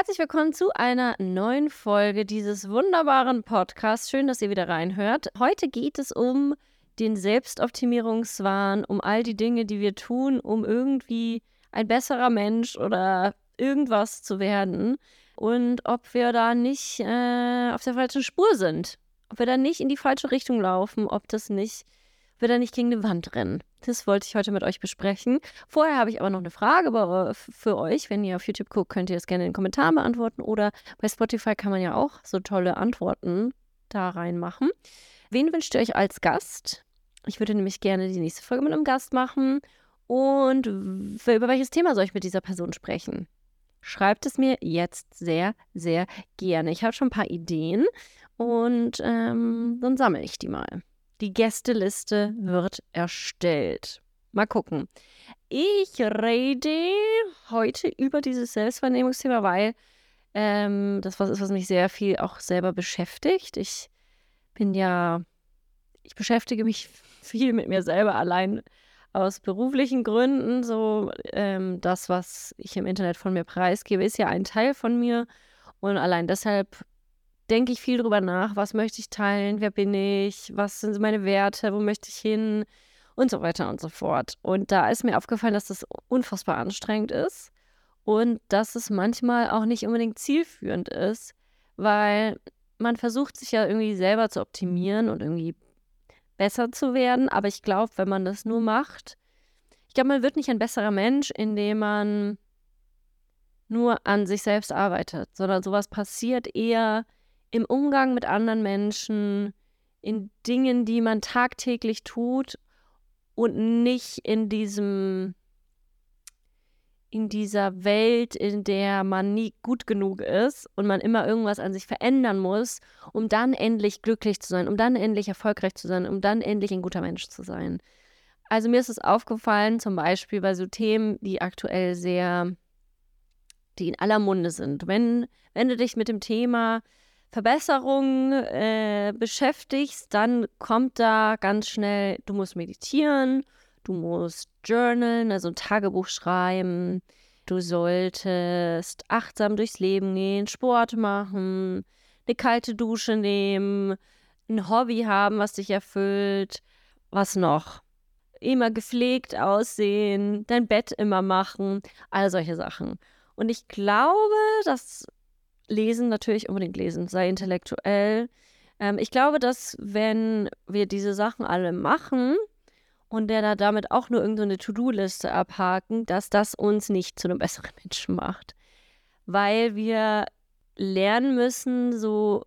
Herzlich willkommen zu einer neuen Folge dieses wunderbaren Podcasts. Schön, dass ihr wieder reinhört. Heute geht es um den Selbstoptimierungswahn, um all die Dinge, die wir tun, um irgendwie ein besserer Mensch oder irgendwas zu werden und ob wir da nicht äh, auf der falschen Spur sind, ob wir da nicht in die falsche Richtung laufen, ob das nicht will er nicht gegen eine Wand rennen. Das wollte ich heute mit euch besprechen. Vorher habe ich aber noch eine Frage für euch. Wenn ihr auf YouTube guckt, könnt ihr das gerne in den Kommentaren beantworten. Oder bei Spotify kann man ja auch so tolle Antworten da reinmachen. Wen wünscht ihr euch als Gast? Ich würde nämlich gerne die nächste Folge mit einem Gast machen. Und über welches Thema soll ich mit dieser Person sprechen? Schreibt es mir jetzt sehr, sehr gerne. Ich habe schon ein paar Ideen und ähm, dann sammle ich die mal. Die Gästeliste wird erstellt. Mal gucken. Ich rede heute über dieses Selbstvernehmungsthema, weil ähm, das was ist, was mich sehr viel auch selber beschäftigt. Ich bin ja, ich beschäftige mich viel mit mir selber allein aus beruflichen Gründen. So ähm, das, was ich im Internet von mir preisgebe, ist ja ein Teil von mir. Und allein deshalb denke ich viel drüber nach, was möchte ich teilen, wer bin ich, was sind meine Werte, wo möchte ich hin? Und so weiter und so fort. Und da ist mir aufgefallen, dass das unfassbar anstrengend ist und dass es manchmal auch nicht unbedingt zielführend ist, weil man versucht sich ja irgendwie selber zu optimieren und irgendwie besser zu werden, aber ich glaube, wenn man das nur macht, ich glaube, man wird nicht ein besserer Mensch, indem man nur an sich selbst arbeitet, sondern sowas passiert eher, im Umgang mit anderen Menschen, in Dingen, die man tagtäglich tut und nicht in diesem in dieser Welt, in der man nie gut genug ist und man immer irgendwas an sich verändern muss, um dann endlich glücklich zu sein, um dann endlich erfolgreich zu sein, um dann endlich ein guter Mensch zu sein. Also mir ist es aufgefallen, zum Beispiel bei so Themen, die aktuell sehr, die in aller Munde sind. Wenn, wenn du dich mit dem Thema Verbesserung äh, beschäftigst, dann kommt da ganz schnell, du musst meditieren, du musst journalen, also ein Tagebuch schreiben, du solltest achtsam durchs Leben gehen, Sport machen, eine kalte Dusche nehmen, ein Hobby haben, was dich erfüllt. Was noch? Immer gepflegt aussehen, dein Bett immer machen, all solche Sachen. Und ich glaube, dass lesen, natürlich unbedingt lesen, sei intellektuell. Ähm, ich glaube, dass wenn wir diese Sachen alle machen und der da damit auch nur irgendeine so To-Do-Liste abhaken, dass das uns nicht zu einem besseren Menschen macht. Weil wir lernen müssen, so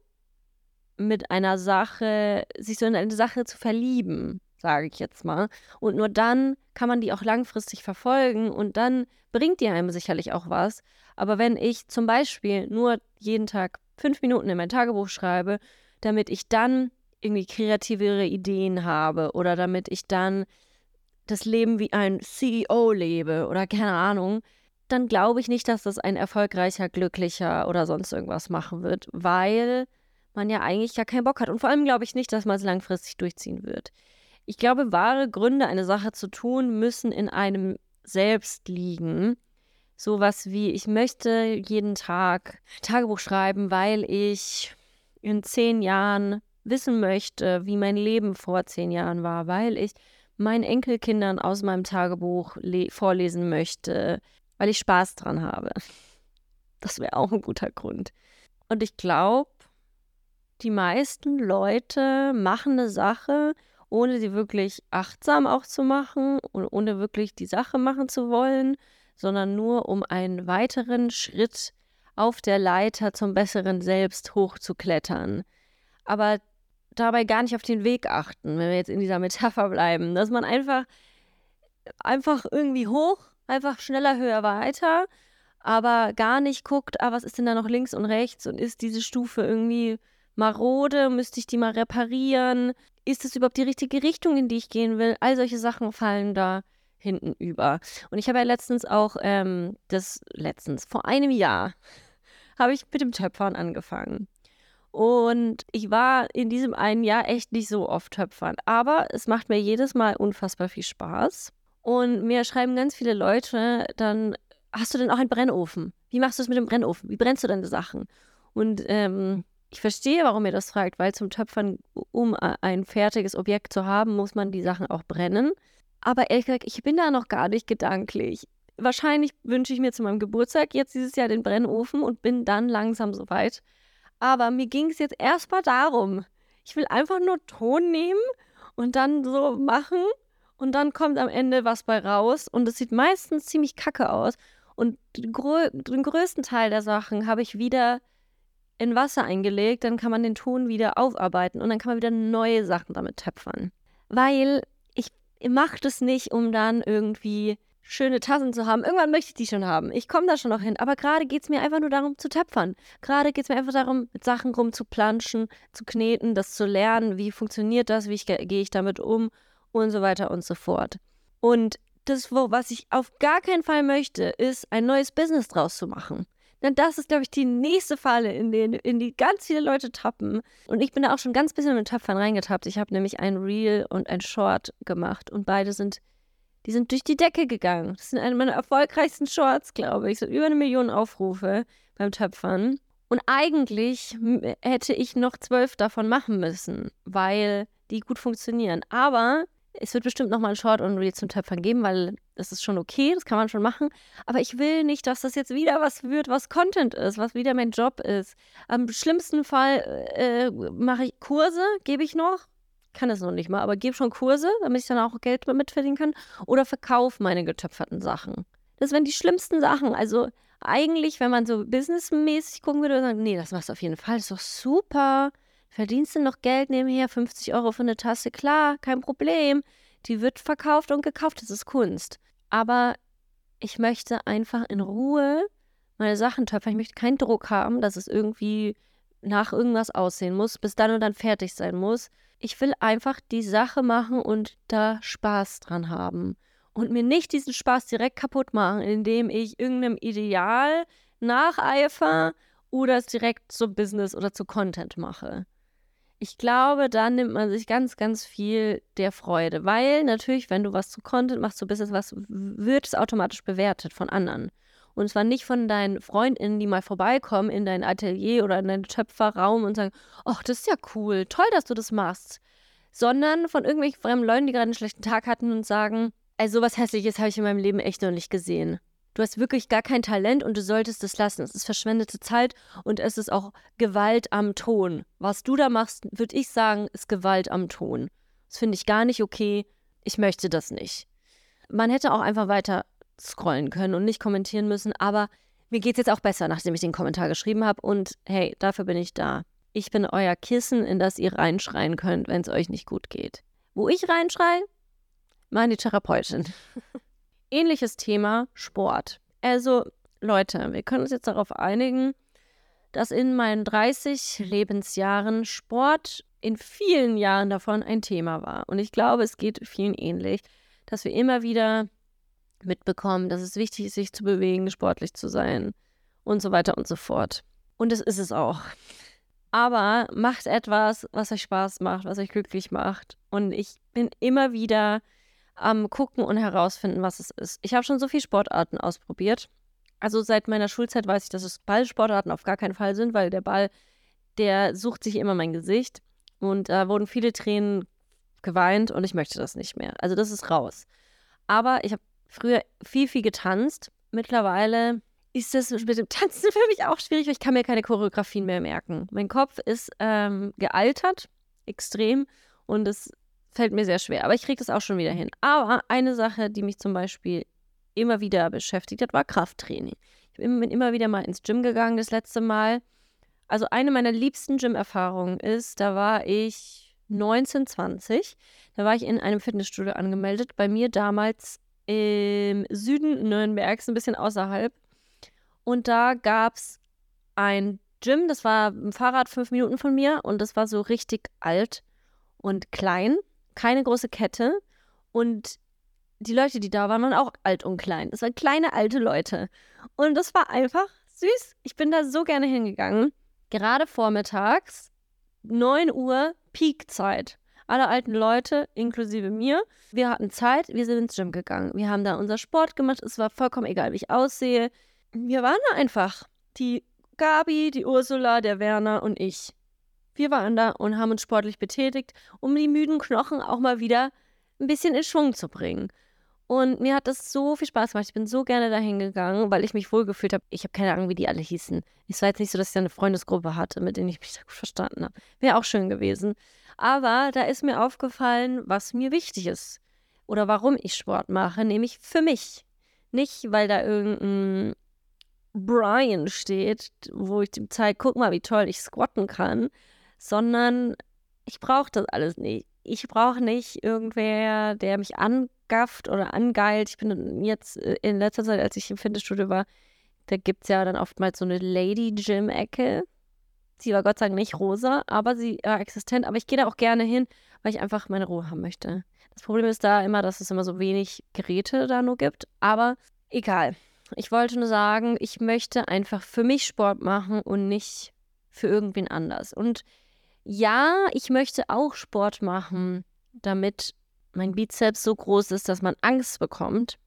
mit einer Sache, sich so in eine Sache zu verlieben sage ich jetzt mal. Und nur dann kann man die auch langfristig verfolgen und dann bringt die einem sicherlich auch was. Aber wenn ich zum Beispiel nur jeden Tag fünf Minuten in mein Tagebuch schreibe, damit ich dann irgendwie kreativere Ideen habe oder damit ich dann das Leben wie ein CEO lebe oder keine Ahnung, dann glaube ich nicht, dass das ein erfolgreicher, glücklicher oder sonst irgendwas machen wird, weil man ja eigentlich gar keinen Bock hat. Und vor allem glaube ich nicht, dass man es langfristig durchziehen wird. Ich glaube, wahre Gründe, eine Sache zu tun, müssen in einem selbst liegen. Sowas wie, ich möchte jeden Tag Tagebuch schreiben, weil ich in zehn Jahren wissen möchte, wie mein Leben vor zehn Jahren war, weil ich meinen Enkelkindern aus meinem Tagebuch vorlesen möchte, weil ich Spaß dran habe. Das wäre auch ein guter Grund. Und ich glaube, die meisten Leute machen eine Sache, ohne sie wirklich achtsam auch zu machen und ohne wirklich die Sache machen zu wollen, sondern nur um einen weiteren Schritt auf der Leiter zum besseren Selbst hochzuklettern. Aber dabei gar nicht auf den Weg achten, wenn wir jetzt in dieser Metapher bleiben, dass man einfach, einfach irgendwie hoch, einfach schneller, höher, weiter, aber gar nicht guckt, ah, was ist denn da noch links und rechts und ist diese Stufe irgendwie marode, müsste ich die mal reparieren, ist es überhaupt die richtige Richtung, in die ich gehen will? All solche Sachen fallen da hinten über. Und ich habe ja letztens auch, ähm, das letztens, vor einem Jahr, habe ich mit dem Töpfern angefangen. Und ich war in diesem einen Jahr echt nicht so oft Töpfern. Aber es macht mir jedes Mal unfassbar viel Spaß. Und mir schreiben ganz viele Leute dann hast du denn auch einen Brennofen? Wie machst du es mit dem Brennofen? Wie brennst du deine Sachen? Und ähm, ich verstehe, warum ihr das fragt, weil zum Töpfern, um ein fertiges Objekt zu haben, muss man die Sachen auch brennen. Aber ehrlich gesagt, ich bin da noch gar nicht gedanklich. Wahrscheinlich wünsche ich mir zu meinem Geburtstag jetzt dieses Jahr den Brennofen und bin dann langsam soweit. Aber mir ging es jetzt erstmal darum, ich will einfach nur Ton nehmen und dann so machen und dann kommt am Ende was bei raus und es sieht meistens ziemlich kacke aus. Und den, grö den größten Teil der Sachen habe ich wieder in Wasser eingelegt, dann kann man den Ton wieder aufarbeiten und dann kann man wieder neue Sachen damit töpfern. Weil ich mache das nicht, um dann irgendwie schöne Tassen zu haben. Irgendwann möchte ich die schon haben. Ich komme da schon noch hin. Aber gerade geht es mir einfach nur darum zu töpfern. Gerade geht es mir einfach darum, mit Sachen rumzuplanschen, zu kneten, das zu lernen. Wie funktioniert das? Wie gehe ich damit um? Und so weiter und so fort. Und das, was ich auf gar keinen Fall möchte, ist, ein neues Business draus zu machen. Denn das ist, glaube ich, die nächste Falle, in, den, in die ganz viele Leute tappen. Und ich bin da auch schon ganz bisschen mit Töpfern reingetappt. Ich habe nämlich ein Reel und ein Short gemacht. Und beide sind, die sind durch die Decke gegangen. Das sind eine meiner erfolgreichsten Shorts, glaube ich. So über eine Million Aufrufe beim Töpfern. Und eigentlich hätte ich noch zwölf davon machen müssen, weil die gut funktionieren. Aber es wird bestimmt nochmal ein Short und Reel zum Töpfern geben, weil das ist schon okay, das kann man schon machen. Aber ich will nicht, dass das jetzt wieder was wird, was Content ist, was wieder mein Job ist. Am schlimmsten Fall äh, mache ich Kurse, gebe ich noch. Kann das noch nicht mal, aber gebe schon Kurse, damit ich dann auch Geld damit verdienen kann. Oder verkaufe meine getöpferten Sachen. Das wären die schlimmsten Sachen. Also eigentlich, wenn man so businessmäßig gucken würde, würde sagen, nee, das machst du auf jeden Fall, das ist doch super. Verdienst du noch Geld nebenher? 50 Euro für eine Tasse? Klar, kein Problem. Die wird verkauft und gekauft, das ist Kunst. Aber ich möchte einfach in Ruhe meine Sachen töpfern. Ich möchte keinen Druck haben, dass es irgendwie nach irgendwas aussehen muss, bis dann und dann fertig sein muss. Ich will einfach die Sache machen und da Spaß dran haben. Und mir nicht diesen Spaß direkt kaputt machen, indem ich irgendeinem Ideal nacheifer oder es direkt zu Business oder zu Content mache ich glaube, dann nimmt man sich ganz, ganz viel der Freude, weil natürlich, wenn du was zu Content machst, zu Business was, wird es automatisch bewertet von anderen. Und zwar nicht von deinen FreundInnen, die mal vorbeikommen in dein Atelier oder in deinen Töpferraum und sagen, ach, das ist ja cool, toll, dass du das machst. Sondern von irgendwelchen fremden Leuten, die gerade einen schlechten Tag hatten und sagen, also sowas Hässliches habe ich in meinem Leben echt noch nicht gesehen. Du hast wirklich gar kein Talent und du solltest es lassen. Es ist verschwendete Zeit und es ist auch Gewalt am Ton. Was du da machst, würde ich sagen, ist Gewalt am Ton. Das finde ich gar nicht okay. Ich möchte das nicht. Man hätte auch einfach weiter scrollen können und nicht kommentieren müssen, aber mir geht es jetzt auch besser, nachdem ich den Kommentar geschrieben habe. Und hey, dafür bin ich da. Ich bin euer Kissen, in das ihr reinschreien könnt, wenn es euch nicht gut geht. Wo ich reinschreie? Meine Therapeutin. ähnliches Thema Sport. Also, Leute, wir können uns jetzt darauf einigen, dass in meinen 30 Lebensjahren Sport in vielen Jahren davon ein Thema war. Und ich glaube, es geht vielen ähnlich, dass wir immer wieder mitbekommen, dass es wichtig ist, sich zu bewegen, sportlich zu sein und so weiter und so fort. Und das ist es auch. Aber macht etwas, was euch Spaß macht, was euch glücklich macht. Und ich bin immer wieder am Gucken und herausfinden, was es ist. Ich habe schon so viele Sportarten ausprobiert. Also seit meiner Schulzeit weiß ich, dass es Ballsportarten auf gar keinen Fall sind, weil der Ball, der sucht sich immer mein Gesicht. Und da wurden viele Tränen geweint und ich möchte das nicht mehr. Also das ist raus. Aber ich habe früher viel, viel getanzt. Mittlerweile ist das mit dem Tanzen für mich auch schwierig, weil ich kann mir keine Choreografien mehr merken. Mein Kopf ist ähm, gealtert, extrem. Und es fällt mir sehr schwer. Aber ich kriege das auch schon wieder hin. Aber eine Sache, die mich zum Beispiel immer wieder beschäftigt hat, war Krafttraining. Ich bin immer wieder mal ins Gym gegangen das letzte Mal. Also eine meiner liebsten Gym-Erfahrungen ist, da war ich 19, 20. Da war ich in einem Fitnessstudio angemeldet. Bei mir damals im Süden Nürnbergs, ein bisschen außerhalb. Und da gab es ein Gym, das war ein Fahrrad fünf Minuten von mir und das war so richtig alt und klein keine große Kette und die Leute, die da waren, waren auch alt und klein. Das waren kleine alte Leute. Und das war einfach süß. Ich bin da so gerne hingegangen. Gerade vormittags, 9 Uhr, Peakzeit. Alle alten Leute, inklusive mir, wir hatten Zeit, wir sind ins Gym gegangen. Wir haben da unser Sport gemacht. Es war vollkommen egal, wie ich aussehe. Wir waren da einfach. Die Gabi, die Ursula, der Werner und ich. Wir waren da und haben uns sportlich betätigt, um die müden Knochen auch mal wieder ein bisschen in Schwung zu bringen. Und mir hat das so viel Spaß gemacht. Ich bin so gerne dahin gegangen, weil ich mich wohlgefühlt habe. Ich habe keine Ahnung, wie die alle hießen. Es war jetzt nicht so, dass ich da eine Freundesgruppe hatte, mit denen ich mich da gut verstanden habe. Wäre auch schön gewesen. Aber da ist mir aufgefallen, was mir wichtig ist. Oder warum ich Sport mache, nämlich für mich. Nicht, weil da irgendein Brian steht, wo ich dem zeige, guck mal, wie toll ich squatten kann, sondern ich brauche das alles nicht. Ich brauche nicht irgendwer, der mich angafft oder angeilt. Ich bin jetzt äh, in letzter Zeit, als ich im Fitnessstudio war, da gibt es ja dann oftmals so eine Lady-Gym-Ecke. Sie war Gott sei Dank nicht rosa, aber sie war existent. Aber ich gehe da auch gerne hin, weil ich einfach meine Ruhe haben möchte. Das Problem ist da immer, dass es immer so wenig Geräte da nur gibt. Aber egal. Ich wollte nur sagen, ich möchte einfach für mich Sport machen und nicht für irgendwen anders. Und ja, ich möchte auch Sport machen, damit mein Bizeps so groß ist, dass man Angst bekommt,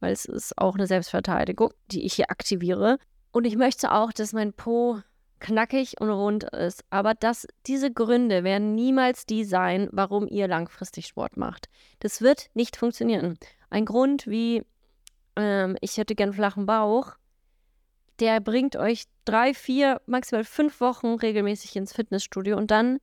weil es ist auch eine Selbstverteidigung, die ich hier aktiviere. Und ich möchte auch, dass mein Po knackig und rund ist. Aber das, diese Gründe werden niemals die sein, warum ihr langfristig Sport macht. Das wird nicht funktionieren. Ein Grund wie ähm, ich hätte gern flachen Bauch, der bringt euch drei, vier, maximal fünf Wochen regelmäßig ins Fitnessstudio und dann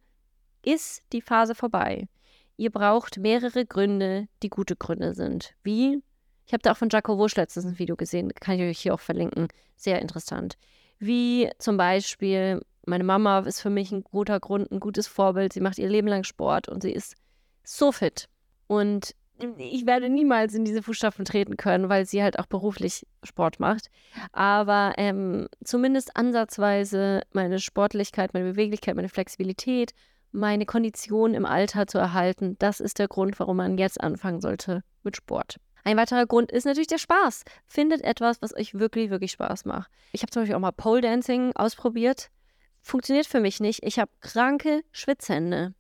ist die Phase vorbei. Ihr braucht mehrere Gründe, die gute Gründe sind. Wie? Ich habe da auch von Jaco Wusch letztens ein Video gesehen, kann ich euch hier auch verlinken. Sehr interessant. Wie zum Beispiel, meine Mama ist für mich ein guter Grund, ein gutes Vorbild. Sie macht ihr Leben lang Sport und sie ist so fit. Und ich werde niemals in diese Fußstapfen treten können, weil sie halt auch beruflich Sport macht. Aber ähm, zumindest ansatzweise meine Sportlichkeit, meine Beweglichkeit, meine Flexibilität, meine Kondition im Alter zu erhalten, das ist der Grund, warum man jetzt anfangen sollte mit Sport. Ein weiterer Grund ist natürlich der Spaß. Findet etwas, was euch wirklich, wirklich Spaß macht. Ich habe zum Beispiel auch mal Pole Dancing ausprobiert. Funktioniert für mich nicht. Ich habe kranke Schwitzhände.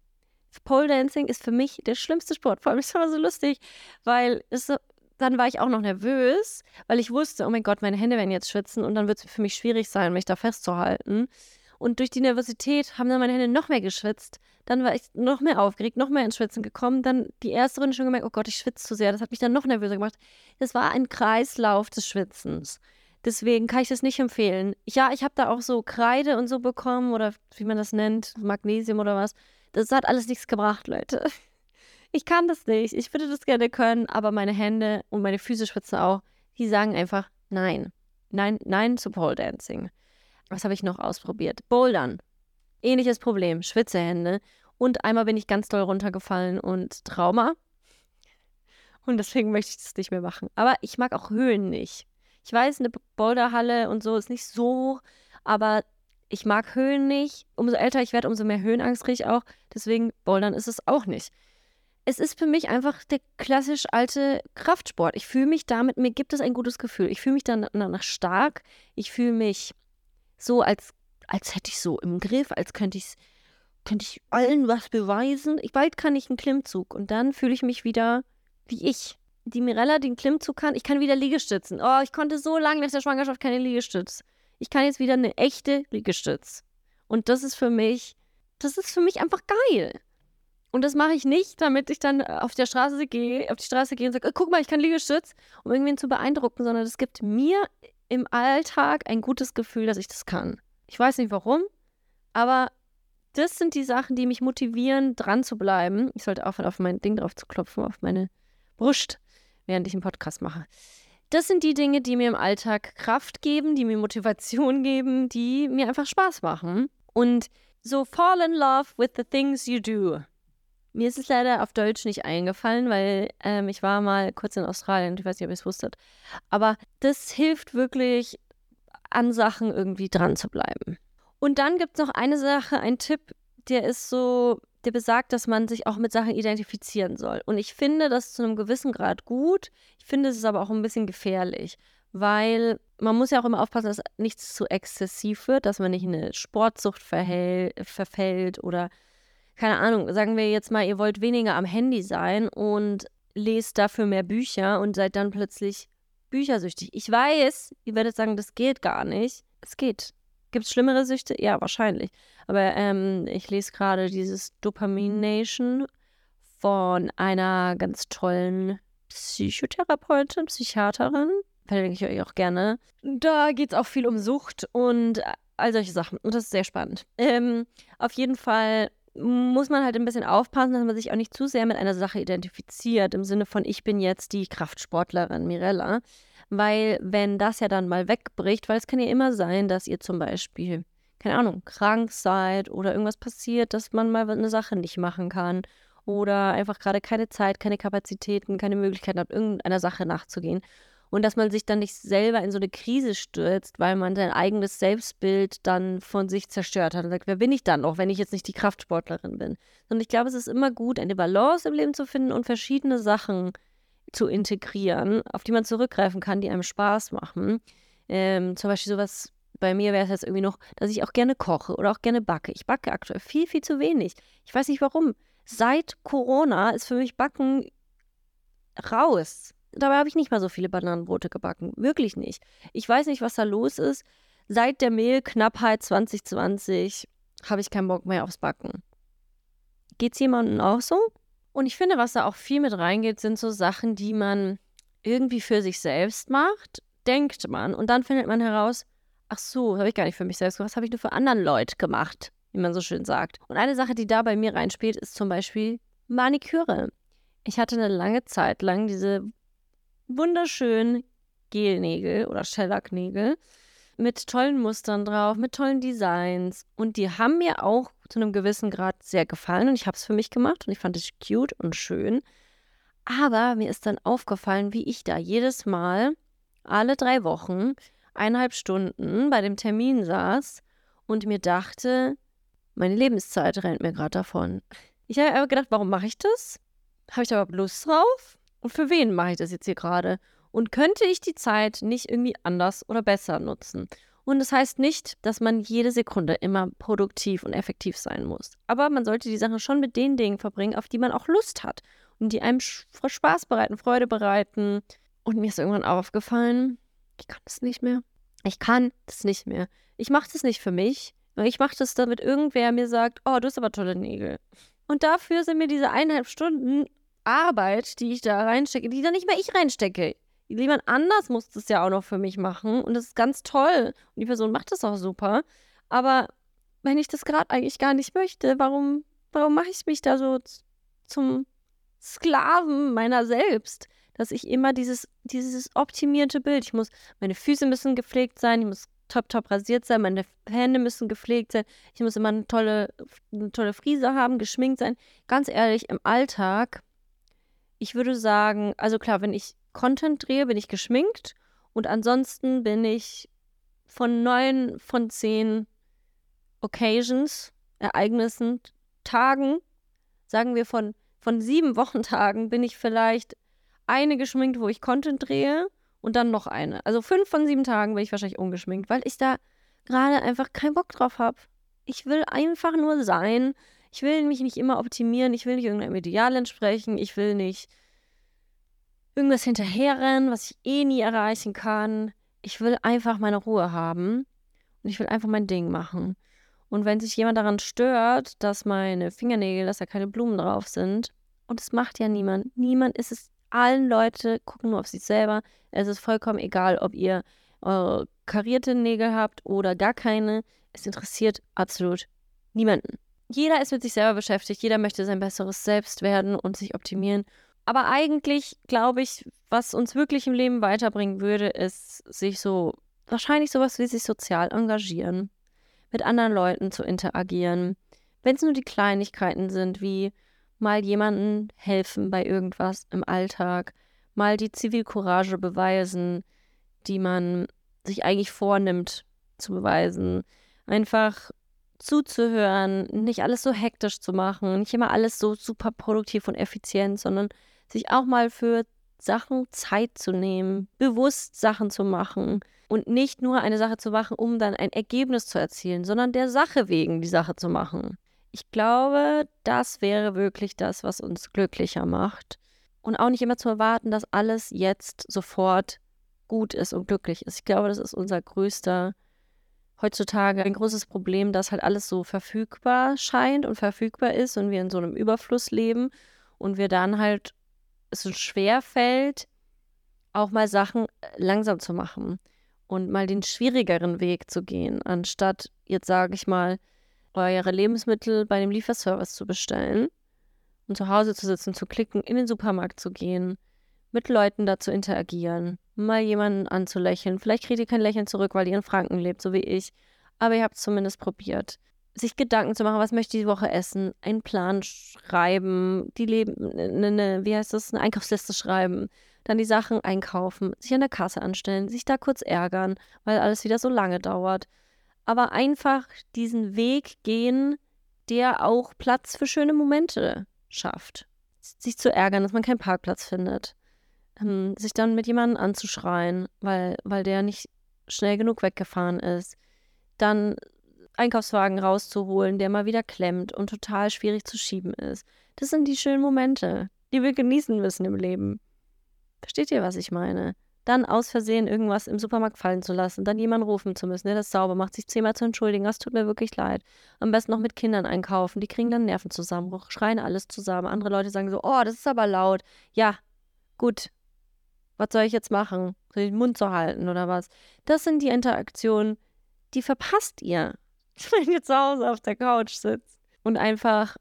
Pole Dancing ist für mich der schlimmste Sport. Vor allem ist es so lustig, weil es, dann war ich auch noch nervös, weil ich wusste, oh mein Gott, meine Hände werden jetzt schwitzen und dann wird es für mich schwierig sein, mich da festzuhalten. Und durch die Nervosität haben dann meine Hände noch mehr geschwitzt. Dann war ich noch mehr aufgeregt, noch mehr ins Schwitzen gekommen. Dann die erste Runde schon gemerkt, oh Gott, ich schwitze zu sehr. Das hat mich dann noch nervöser gemacht. Das war ein Kreislauf des Schwitzens. Deswegen kann ich das nicht empfehlen. Ja, ich habe da auch so Kreide und so bekommen oder wie man das nennt, Magnesium oder was. Das hat alles nichts gebracht, Leute. Ich kann das nicht. Ich würde das gerne können, aber meine Hände und meine Füße schwitzen auch. Die sagen einfach nein. Nein, nein zu Pole Dancing. Was habe ich noch ausprobiert? Bouldern. Ähnliches Problem. Schwitzehände. Und einmal bin ich ganz doll runtergefallen und Trauma. Und deswegen möchte ich das nicht mehr machen. Aber ich mag auch Höhen nicht. Ich weiß, eine Boulderhalle und so ist nicht so, aber ich mag Höhen nicht. Umso älter ich werde, umso mehr Höhenangst kriege ich auch. Deswegen Bouldern ist es auch nicht. Es ist für mich einfach der klassisch alte Kraftsport. Ich fühle mich damit, mir gibt es ein gutes Gefühl. Ich fühle mich dann danach stark. Ich fühle mich so, als, als hätte ich so im Griff, als könnte ich könnte ich allen was beweisen. Ich, bald kann ich einen Klimmzug und dann fühle ich mich wieder wie ich. Die Mirella den Klimmzug kann, ich kann wieder Liegestützen. Oh, ich konnte so lange nach der Schwangerschaft keine Liegestütze ich kann jetzt wieder eine echte Liegestütz. Und das ist für mich, das ist für mich einfach geil. Und das mache ich nicht, damit ich dann auf der Straße gehe, auf die Straße gehe und sage, oh, guck mal, ich kann Liegestütz, um irgendwen zu beeindrucken, sondern es gibt mir im Alltag ein gutes Gefühl, dass ich das kann. Ich weiß nicht warum, aber das sind die Sachen, die mich motivieren, dran zu bleiben. Ich sollte aufhören, auf mein Ding drauf zu klopfen, auf meine Brust, während ich einen Podcast mache. Das sind die Dinge, die mir im Alltag Kraft geben, die mir Motivation geben, die mir einfach Spaß machen. Und so fall in love with the things you do. Mir ist es leider auf Deutsch nicht eingefallen, weil ähm, ich war mal kurz in Australien, ich weiß nicht, ob ihr es wusstet. Aber das hilft wirklich, an Sachen irgendwie dran zu bleiben. Und dann gibt es noch eine Sache, ein Tipp, der ist so der besagt, dass man sich auch mit Sachen identifizieren soll. Und ich finde das zu einem gewissen Grad gut. Ich finde es aber auch ein bisschen gefährlich, weil man muss ja auch immer aufpassen, dass nichts zu exzessiv wird, dass man nicht in eine Sportsucht verfällt oder keine Ahnung, sagen wir jetzt mal, ihr wollt weniger am Handy sein und lest dafür mehr Bücher und seid dann plötzlich büchersüchtig. Ich weiß, ihr werdet sagen, das geht gar nicht. Es geht. Gibt es schlimmere Süchte? Ja, wahrscheinlich. Aber ähm, ich lese gerade dieses Dopamination von einer ganz tollen Psychotherapeutin, Psychiaterin. Verlinke ich euch auch gerne. Da geht es auch viel um Sucht und all solche Sachen. Und das ist sehr spannend. Ähm, auf jeden Fall muss man halt ein bisschen aufpassen, dass man sich auch nicht zu sehr mit einer Sache identifiziert, im Sinne von, ich bin jetzt die Kraftsportlerin Mirella. Weil wenn das ja dann mal wegbricht, weil es kann ja immer sein, dass ihr zum Beispiel, keine Ahnung, krank seid oder irgendwas passiert, dass man mal eine Sache nicht machen kann oder einfach gerade keine Zeit, keine Kapazitäten, keine Möglichkeit hat, irgendeiner Sache nachzugehen. Und dass man sich dann nicht selber in so eine Krise stürzt, weil man sein eigenes Selbstbild dann von sich zerstört hat und sagt, wer bin ich dann noch, wenn ich jetzt nicht die Kraftsportlerin bin? Und ich glaube, es ist immer gut, eine Balance im Leben zu finden und verschiedene Sachen zu integrieren, auf die man zurückgreifen kann, die einem Spaß machen. Ähm, zum Beispiel sowas, bei mir wäre es jetzt irgendwie noch, dass ich auch gerne koche oder auch gerne backe. Ich backe aktuell viel, viel zu wenig. Ich weiß nicht warum. Seit Corona ist für mich Backen raus. Dabei habe ich nicht mal so viele Bananenbrote gebacken. Wirklich nicht. Ich weiß nicht, was da los ist. Seit der Mehlknappheit 2020 habe ich keinen Bock mehr aufs Backen. Geht es jemandem auch so? Und ich finde, was da auch viel mit reingeht, sind so Sachen, die man irgendwie für sich selbst macht, denkt man. Und dann findet man heraus, ach so, habe ich gar nicht für mich selbst gemacht, das habe ich nur für anderen Leute gemacht, wie man so schön sagt. Und eine Sache, die da bei mir reinspielt, ist zum Beispiel Maniküre. Ich hatte eine lange Zeit lang diese wunderschönen Gelnägel oder Shellacknägel mit tollen Mustern drauf, mit tollen Designs. Und die haben mir auch zu einem gewissen Grad sehr gefallen und ich habe es für mich gemacht und ich fand es cute und schön. Aber mir ist dann aufgefallen, wie ich da jedes Mal alle drei Wochen eineinhalb Stunden bei dem Termin saß und mir dachte, meine Lebenszeit rennt mir gerade davon. Ich habe aber gedacht, warum mache ich das? Habe ich da überhaupt Lust drauf? Und für wen mache ich das jetzt hier gerade? Und könnte ich die Zeit nicht irgendwie anders oder besser nutzen? Und das heißt nicht, dass man jede Sekunde immer produktiv und effektiv sein muss. Aber man sollte die Sache schon mit den Dingen verbringen, auf die man auch Lust hat und die einem Spaß bereiten, Freude bereiten. Und mir ist irgendwann aufgefallen, ich kann das nicht mehr. Ich kann das nicht mehr. Ich mache das nicht für mich. Ich mache das, damit irgendwer mir sagt, oh, du hast aber tolle Nägel. Und dafür sind mir diese eineinhalb Stunden Arbeit, die ich da reinstecke, die da nicht mehr ich reinstecke. Jemand anders muss das ja auch noch für mich machen und das ist ganz toll. Und die Person macht das auch super. Aber wenn ich das gerade eigentlich gar nicht möchte, warum, warum mache ich mich da so zum Sklaven meiner selbst? Dass ich immer dieses, dieses optimierte Bild, ich muss, meine Füße müssen gepflegt sein, ich muss top, top rasiert sein, meine Hände müssen gepflegt sein, ich muss immer eine tolle, eine tolle Frise haben, geschminkt sein. Ganz ehrlich, im Alltag ich würde sagen, also klar, wenn ich Content drehe, bin ich geschminkt und ansonsten bin ich von neun von zehn Occasions, Ereignissen, Tagen, sagen wir von, von sieben Wochentagen, bin ich vielleicht eine geschminkt, wo ich Content drehe und dann noch eine. Also fünf von sieben Tagen bin ich wahrscheinlich ungeschminkt, weil ich da gerade einfach keinen Bock drauf habe. Ich will einfach nur sein ich will mich nicht immer optimieren, ich will nicht irgendeinem Ideal entsprechen, ich will nicht irgendwas hinterherrennen, was ich eh nie erreichen kann. Ich will einfach meine Ruhe haben und ich will einfach mein Ding machen. Und wenn sich jemand daran stört, dass meine Fingernägel, dass da keine Blumen drauf sind, und es macht ja niemand, niemand ist es, allen Leute gucken nur auf sich selber. Es ist vollkommen egal, ob ihr eure karierte Nägel habt oder gar keine. Es interessiert absolut niemanden jeder ist mit sich selber beschäftigt, jeder möchte sein besseres Selbst werden und sich optimieren. Aber eigentlich glaube ich, was uns wirklich im Leben weiterbringen würde, ist sich so, wahrscheinlich sowas wie sich sozial engagieren, mit anderen Leuten zu interagieren. Wenn es nur die Kleinigkeiten sind, wie mal jemandem helfen bei irgendwas im Alltag, mal die Zivilcourage beweisen, die man sich eigentlich vornimmt zu beweisen. Einfach zuzuhören, nicht alles so hektisch zu machen, nicht immer alles so super produktiv und effizient, sondern sich auch mal für Sachen Zeit zu nehmen, bewusst Sachen zu machen und nicht nur eine Sache zu machen, um dann ein Ergebnis zu erzielen, sondern der Sache wegen die Sache zu machen. Ich glaube, das wäre wirklich das, was uns glücklicher macht. Und auch nicht immer zu erwarten, dass alles jetzt sofort gut ist und glücklich ist. Ich glaube, das ist unser größter, heutzutage ein großes Problem, dass halt alles so verfügbar scheint und verfügbar ist und wir in so einem Überfluss leben und wir dann halt es uns schwer fällt, auch mal Sachen äh, langsam zu machen und mal den schwierigeren Weg zu gehen, anstatt jetzt sage ich mal eure Lebensmittel bei dem Lieferservice zu bestellen und zu Hause zu sitzen, zu klicken, in den Supermarkt zu gehen, mit Leuten da zu interagieren, mal jemanden anzulächeln. Vielleicht kriegt ihr kein Lächeln zurück, weil ihr in Franken lebt, so wie ich. Aber ihr habt es zumindest probiert. Sich Gedanken zu machen, was möchte ich die Woche essen, einen Plan schreiben, die Leben, ne, ne, wie heißt das, eine Einkaufsliste schreiben, dann die Sachen einkaufen, sich an der Kasse anstellen, sich da kurz ärgern, weil alles wieder so lange dauert. Aber einfach diesen Weg gehen, der auch Platz für schöne Momente schafft. Sich zu ärgern, dass man keinen Parkplatz findet. Ähm, sich dann mit jemandem anzuschreien, weil, weil der nicht schnell genug weggefahren ist. Dann Einkaufswagen rauszuholen, der mal wieder klemmt und total schwierig zu schieben ist. Das sind die schönen Momente, die wir genießen müssen im Leben. Versteht ihr, was ich meine? dann aus Versehen irgendwas im Supermarkt fallen zu lassen, dann jemanden rufen zu müssen, der das sauber macht, sich zehnmal zu entschuldigen, das tut mir wirklich leid. Am besten noch mit Kindern einkaufen, die kriegen dann Nervenzusammenbruch, schreien alles zusammen. Andere Leute sagen so, oh, das ist aber laut. Ja, gut. Was soll ich jetzt machen? Soll ich den Mund zu halten oder was? Das sind die Interaktionen, die verpasst ihr, wenn ihr zu Hause auf der Couch sitzt und einfach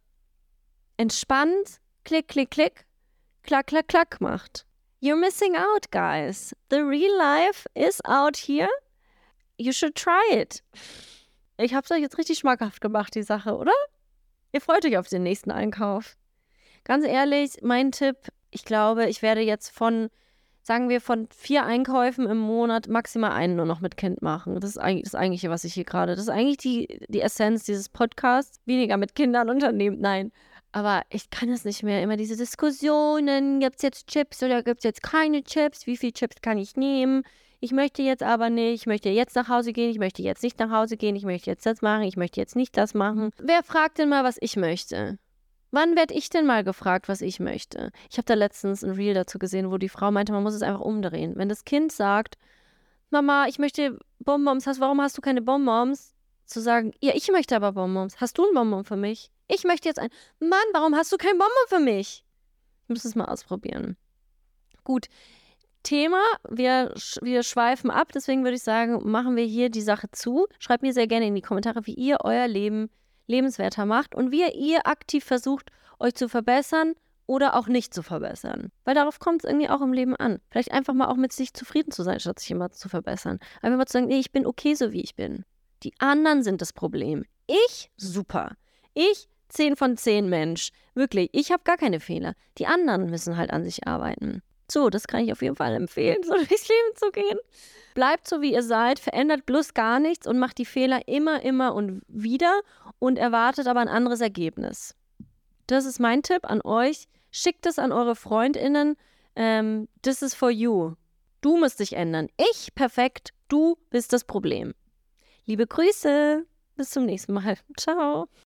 entspannt, klick, klick, klick, klack, klack, klack macht. You're missing out, guys. The real life is out here. You should try it. Ich hab's euch jetzt richtig schmackhaft gemacht, die Sache, oder? Ihr freut euch auf den nächsten Einkauf. Ganz ehrlich, mein Tipp, ich glaube, ich werde jetzt von, sagen wir, von vier Einkäufen im Monat maximal einen nur noch mit Kind machen. Das ist eigentlich das Eigentliche, was ich hier gerade. Das ist eigentlich die, die Essenz dieses Podcasts. Weniger mit Kindern unternehmen. Nein. Aber ich kann es nicht mehr. Immer diese Diskussionen, gibt es jetzt Chips oder gibt es jetzt keine Chips? Wie viele Chips kann ich nehmen? Ich möchte jetzt aber nicht, ich möchte jetzt nach Hause gehen, ich möchte jetzt nicht nach Hause gehen, ich möchte jetzt das machen, ich möchte jetzt nicht das machen. Wer fragt denn mal, was ich möchte? Wann werde ich denn mal gefragt, was ich möchte? Ich habe da letztens ein Reel dazu gesehen, wo die Frau meinte, man muss es einfach umdrehen. Wenn das Kind sagt, Mama, ich möchte Bonbons, warum hast du keine Bonbons? Zu sagen, ja, ich möchte aber Bonbons. Hast du ein Bonbon für mich? Ich möchte jetzt ein. Mann, warum hast du kein Bonbon für mich? Ich muss es mal ausprobieren. Gut. Thema, wir, wir schweifen ab, deswegen würde ich sagen, machen wir hier die Sache zu. Schreibt mir sehr gerne in die Kommentare, wie ihr euer Leben lebenswerter macht und wie ihr aktiv versucht, euch zu verbessern oder auch nicht zu verbessern. Weil darauf kommt es irgendwie auch im Leben an. Vielleicht einfach mal auch mit sich zufrieden zu sein, statt sich immer zu verbessern. Einfach mal zu sagen, nee, ich bin okay so, wie ich bin. Die anderen sind das Problem. Ich, super. Ich 10 von 10 Mensch. Wirklich, ich habe gar keine Fehler. Die anderen müssen halt an sich arbeiten. So, das kann ich auf jeden Fall empfehlen, so durchs Leben zu gehen. Bleibt so, wie ihr seid, verändert bloß gar nichts und macht die Fehler immer, immer und wieder und erwartet aber ein anderes Ergebnis. Das ist mein Tipp an euch. Schickt es an eure FreundInnen. Ähm, this is for you. Du musst dich ändern. Ich perfekt, du bist das Problem. Liebe Grüße. Bis zum nächsten Mal. Ciao.